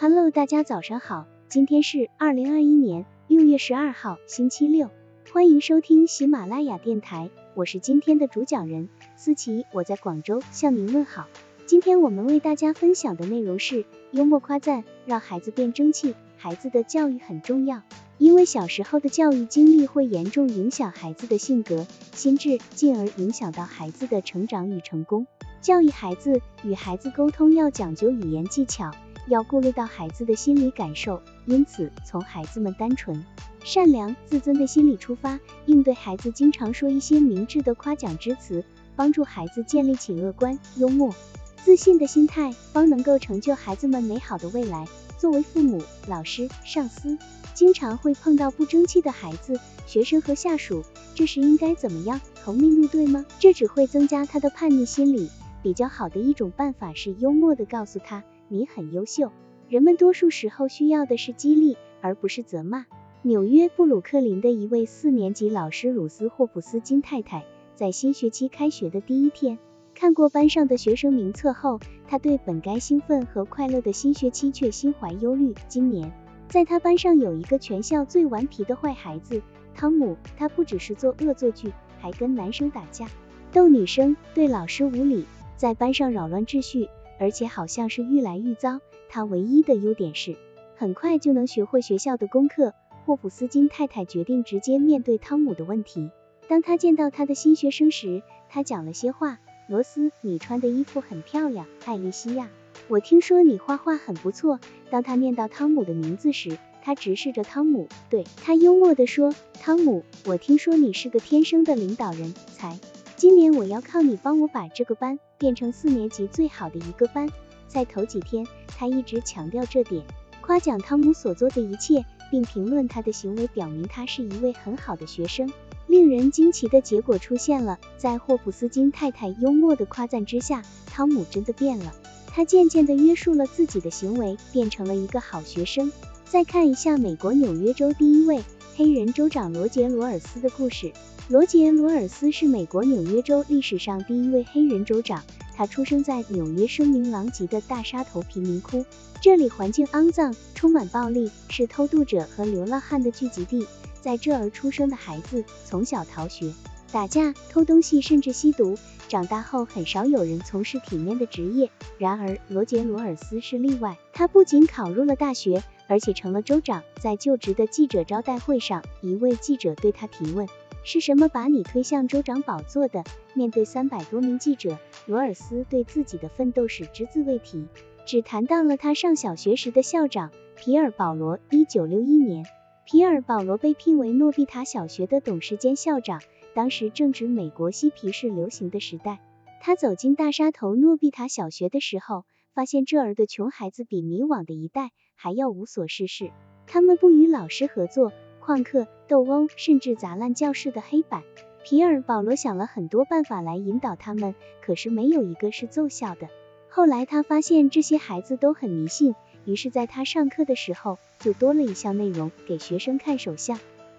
Hello，大家早上好，今天是二零二一年六月十二号，星期六，欢迎收听喜马拉雅电台，我是今天的主讲人思琪，我在广州向您问好。今天我们为大家分享的内容是幽默夸赞，让孩子变争气。孩子的教育很重要，因为小时候的教育经历会严重影响孩子的性格、心智，进而影响到孩子的成长与成功。教育孩子与孩子沟通要讲究语言技巧。要顾虑到孩子的心理感受，因此从孩子们单纯、善良、自尊的心理出发，应对孩子经常说一些明智的夸奖之词，帮助孩子建立起乐观、幽默、自信的心态，方能够成就孩子们美好的未来。作为父母、老师、上司，经常会碰到不争气的孩子、学生和下属，这时应该怎么样？同命入对吗？这只会增加他的叛逆心理。比较好的一种办法是幽默的告诉他。你很优秀，人们多数时候需要的是激励，而不是责骂。纽约布鲁克林的一位四年级老师鲁斯霍普斯金太太，在新学期开学的第一天，看过班上的学生名册后，她对本该兴奋和快乐的新学期却心怀忧虑。今年，在他班上有一个全校最顽皮的坏孩子汤姆，他不只是做恶作剧，还跟男生打架，逗女生，对老师无礼，在班上扰乱秩序。而且好像是愈来愈糟。他唯一的优点是很快就能学会学校的功课。霍普斯金太太决定直接面对汤姆的问题。当他见到他的新学生时，他讲了些话。罗斯，你穿的衣服很漂亮。艾丽西亚，我听说你画画很不错。当他念到汤姆的名字时，他直视着汤姆，对他幽默地说：“汤姆，我听说你是个天生的领导人才。今年我要靠你帮我把这个班。”变成四年级最好的一个班，在头几天，他一直强调这点，夸奖汤姆所做的一切，并评论他的行为，表明他是一位很好的学生。令人惊奇的结果出现了，在霍普斯金太太幽默的夸赞之下，汤姆真的变了，他渐渐地约束了自己的行为，变成了一个好学生。再看一下美国纽约州第一位黑人州长罗杰·罗尔斯的故事。罗杰·罗尔斯是美国纽约州历史上第一位黑人州长。他出生在纽约声名狼藉的大沙头贫民窟，这里环境肮脏，充满暴力，是偷渡者和流浪汉的聚集地。在这儿出生的孩子从小逃学、打架、偷东西，甚至吸毒。长大后，很少有人从事体面的职业。然而，罗杰·罗尔斯是例外。他不仅考入了大学，而且成了州长。在就职的记者招待会上，一位记者对他提问。是什么把你推向州长宝座的？面对三百多名记者，罗尔斯对自己的奋斗史只字未提，只谈到了他上小学时的校长皮尔·保罗。一九六一年，皮尔·保罗被聘为诺比塔小学的董事兼校长，当时正值美国嬉皮士流行的时代。他走进大沙头诺比塔小学的时候，发现这儿的穷孩子比迷惘的一代还要无所事事，他们不与老师合作。旷课、斗殴，甚至砸烂教室的黑板。皮尔·保罗想了很多办法来引导他们，可是没有一个是奏效的。后来他发现这些孩子都很迷信，于是在他上课的时候就多了一项内容，给学生看手相。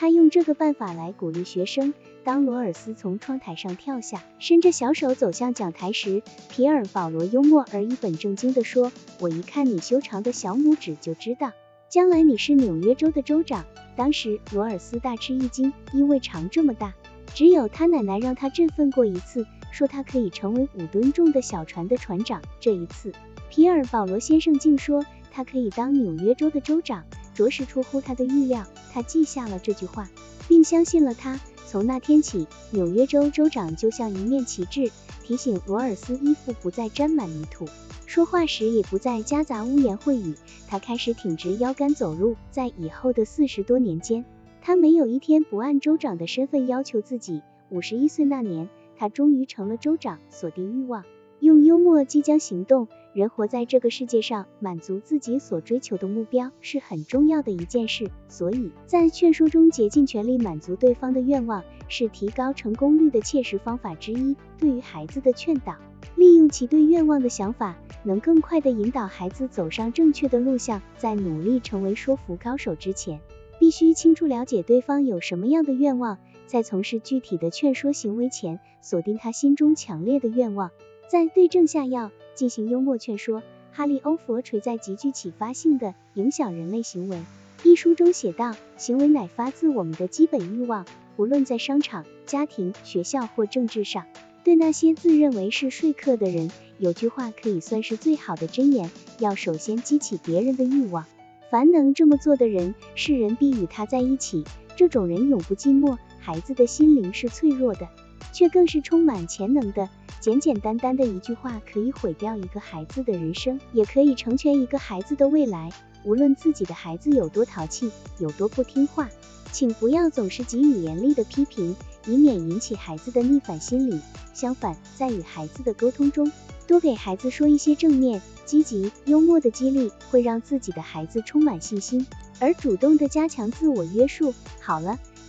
他用这个办法来鼓励学生。当罗尔斯从窗台上跳下，伸着小手走向讲台时，皮尔·保罗幽默而一本正经地说：“我一看你修长的小拇指就知道，将来你是纽约州的州长。”当时罗尔斯大吃一惊，因为长这么大，只有他奶奶让他振奋过一次，说他可以成为五吨重的小船的船长。这一次，皮尔·保罗先生竟说他可以当纽约州的州长，着实出乎他的预料。他记下了这句话，并相信了他。从那天起，纽约州州长就像一面旗帜，提醒罗尔斯衣服不再沾满泥土。说话时也不再夹杂污言秽语，他开始挺直腰杆走路。在以后的四十多年间，他没有一天不按州长的身份要求自己。五十一岁那年，他终于成了州长。锁定欲望，用幽默即将行动。人活在这个世界上，满足自己所追求的目标是很重要的一件事。所以在劝说中，竭尽全力满足对方的愿望，是提高成功率的切实方法之一。对于孩子的劝导，利用其对愿望的想法。能更快地引导孩子走上正确的路向。在努力成为说服高手之前，必须清楚了解对方有什么样的愿望。在从事具体的劝说行为前，锁定他心中强烈的愿望，在对症下药，进行幽默劝说。哈利·欧佛垂在极具启发性的影响人类行为一书中写道：行为乃发自我们的基本欲望，无论在商场、家庭、学校或政治上。对那些自认为是说客的人，有句话可以算是最好的箴言：要首先激起别人的欲望。凡能这么做的人，世人必与他在一起。这种人永不寂寞。孩子的心灵是脆弱的，却更是充满潜能的。简简单单的一句话，可以毁掉一个孩子的人生，也可以成全一个孩子的未来。无论自己的孩子有多淘气，有多不听话，请不要总是给予严厉的批评，以免引起孩子的逆反心理。相反，在与孩子的沟通中，多给孩子说一些正面、积极、幽默的激励，会让自己的孩子充满信心，而主动的加强自我约束。好了。